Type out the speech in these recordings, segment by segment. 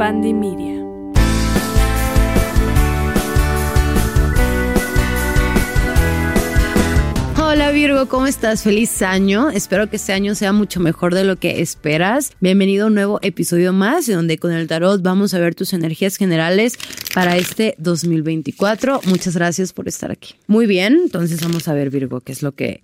Pandemia. Hola Virgo, ¿cómo estás? Feliz año. Espero que este año sea mucho mejor de lo que esperas. Bienvenido a un nuevo episodio más, donde con el tarot vamos a ver tus energías generales para este 2024. Muchas gracias por estar aquí. Muy bien, entonces vamos a ver Virgo, qué es lo que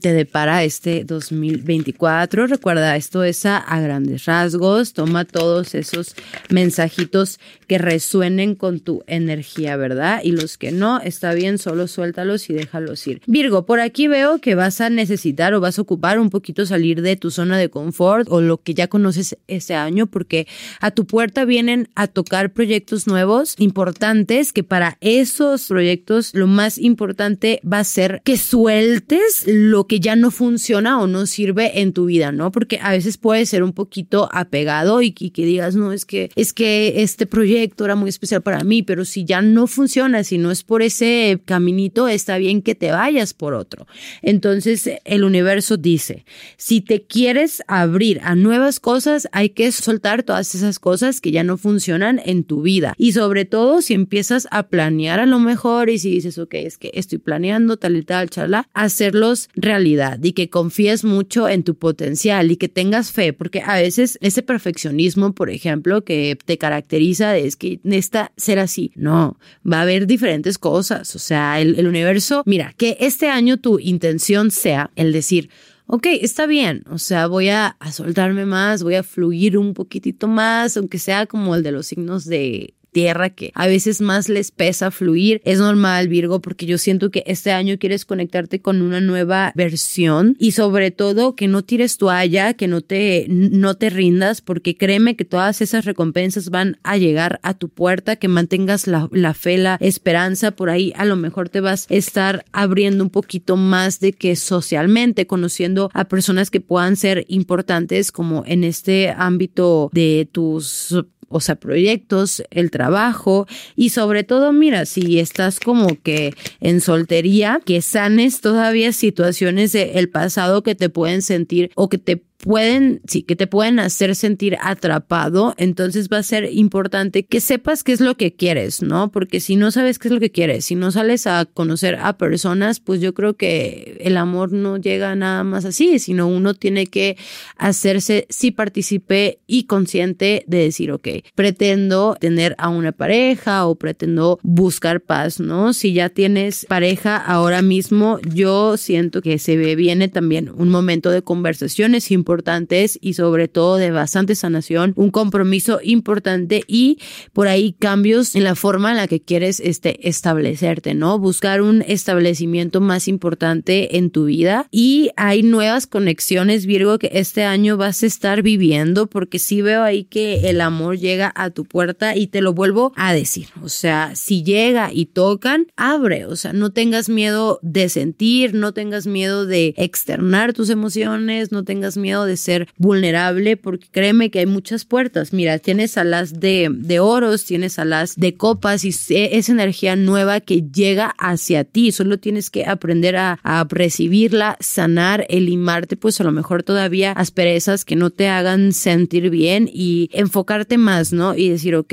te depara este 2024. Recuerda, esto es a, grandes rasgos. Toma todos esos mensajitos que resuenen con tu energía, ¿verdad? Y los que no, está bien, solo suéltalos y déjalos ir. Virgo, por aquí veo que vas a necesitar o vas a ocupar un poquito salir de tu zona de confort o lo que ya conoces este año, porque a tu puerta vienen a tocar proyectos nuevos, importantes, que para esos proyectos lo más importante va a ser que sueltes lo que ya no funciona o no sirve en tu vida, ¿no? Porque a veces puede ser un poquito apegado y, que digas, no, es que, es que este proyecto era muy especial para mí, pero si ya no funciona, si no es por ese caminito, está bien que te vayas por otro. Entonces, el universo dice, si te quieres abrir a nuevas cosas, hay que soltar todas esas cosas que ya no funcionan en tu vida. Y sobre todo, si empiezas a planear a lo mejor y si dices, ok, es que estoy planeando tal y tal, charla, hacerlos realidad y que confíes mucho en tu potencial y que tengas fe, porque a veces ese perfeccionismo, por ejemplo, que te caracteriza es que necesita ser así. No, va a haber diferentes cosas. O sea, el, universo, mira, que este año tu intención sea el decir, ok, está bien, o sea, voy a, a, soltarme más, voy a fluir un poquitito más, aunque sea como el de los signos de tierra que a veces más les pesa fluir. Es normal, Virgo, porque yo siento que este año quieres conectarte con una nueva versión y sobre todo que no tires toalla, que no te, no te rindas, porque créeme que todas esas recompensas van a llegar a tu puerta, que mantengas la, la fe, la esperanza, por ahí a lo mejor te vas a estar abriendo un poquito más de que socialmente, conociendo a personas que puedan ser importantes como en este ámbito de tus o sea, proyectos, el trabajo y sobre todo, mira, si estás como que en soltería, que sanes todavía situaciones del pasado que te pueden sentir o que te pueden, sí, que te pueden hacer sentir atrapado, entonces va a ser importante que sepas qué es lo que quieres, ¿no? Porque si no sabes qué es lo que quieres, si no sales a conocer a personas, pues yo creo que el amor no llega nada más así, sino uno tiene que hacerse sí partícipe y consciente de decir, ok, pretendo tener a una pareja o pretendo buscar paz, ¿no? Si ya tienes pareja ahora mismo, yo siento que se viene también un momento de conversaciones importantes importantes y sobre todo de bastante sanación, un compromiso importante y por ahí cambios en la forma en la que quieres este, establecerte, ¿no? Buscar un establecimiento más importante en tu vida y hay nuevas conexiones, Virgo, que este año vas a estar viviendo porque sí veo ahí que el amor llega a tu puerta y te lo vuelvo a decir, o sea, si llega y tocan, abre, o sea, no tengas miedo de sentir, no tengas miedo de externar tus emociones, no tengas miedo de ser vulnerable, porque créeme que hay muchas puertas. Mira, tienes alas de, de oros, tienes alas de copas y es energía nueva que llega hacia ti. Solo tienes que aprender a, a recibirla, sanar, elimarte, pues a lo mejor todavía asperezas que no te hagan sentir bien y enfocarte más, ¿no? Y decir, ok,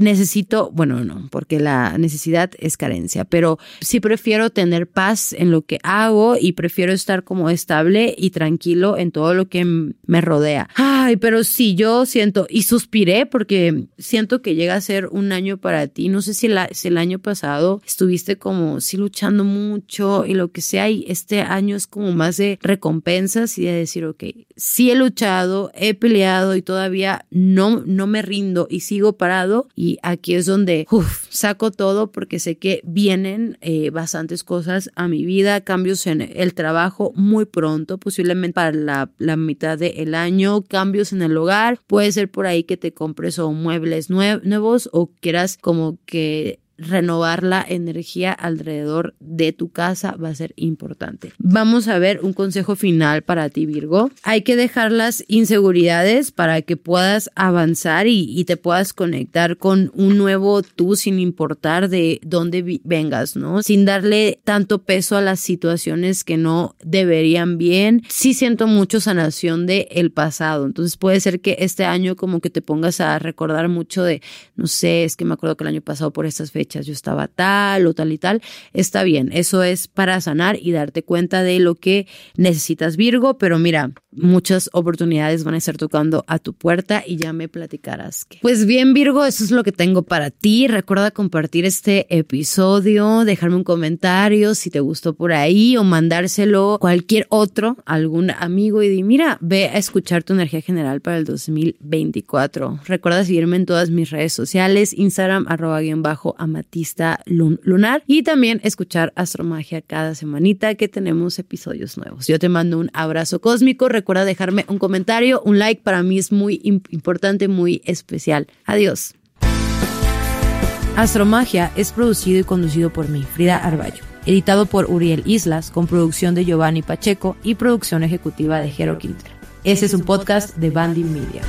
necesito, bueno, no, porque la necesidad es carencia, pero sí prefiero tener paz en lo que hago y prefiero estar como estable y tranquilo en todo lo que me rodea. Ay, pero sí, yo siento y suspiré porque siento que llega a ser un año para ti. No sé si, el año pasado estuviste como sí luchando mucho y lo que sea y este año es como más de recompensas y de decir, ok, sí he luchado, he peleado y todavía no, no me rindo y sigo parado y aquí es donde saco todo porque sé que vienen eh, bastantes cosas a mi vida, cambios en el trabajo muy pronto, posiblemente para la, la mitad del año, cambios en el hogar, puede ser por ahí que te compres o muebles nuevos o quieras como que renovar la energía alrededor de tu casa va a ser importante. Vamos a ver un consejo final para ti, Virgo. Hay que dejar las inseguridades para que puedas avanzar y, te puedas conectar con un nuevo tú sin importar de dónde vengas, ¿no? Sin darle tanto peso a las situaciones que no deberían bien. Sí siento mucho sanación de el pasado. Entonces puede ser que este año como que te pongas a recordar mucho de, no sé, es que me acuerdo que el año pasado por estas fechas yo estaba tal o tal y tal. Está bien, eso es para sanar y darte cuenta de lo que necesitas Virgo, pero mira, muchas oportunidades van a estar tocando a tu puerta y ya me platicarás. Que... Pues bien Virgo, eso es lo que tengo para ti. Recuerda compartir este episodio, dejarme un comentario si te gustó por ahí o mandárselo cualquier otro, algún amigo y di, mira, ve a escuchar tu energía general para el 2024. Recuerda seguirme en todas mis redes sociales, Instagram, arroba guion bajo amatista lunar y también escuchar Astromagia cada semanita que tenemos episodios nuevos. Yo te mando un abrazo cósmico. Recuerda dejarme un comentario, un like. Para mí es muy importante, muy especial. Adiós. Astromagia es producido y conducido por mí, Frida Arballo. Editado por Uriel Islas, con producción de Giovanni Pacheco y producción ejecutiva de Jero Quinter. Ese es un podcast de Bandy Media.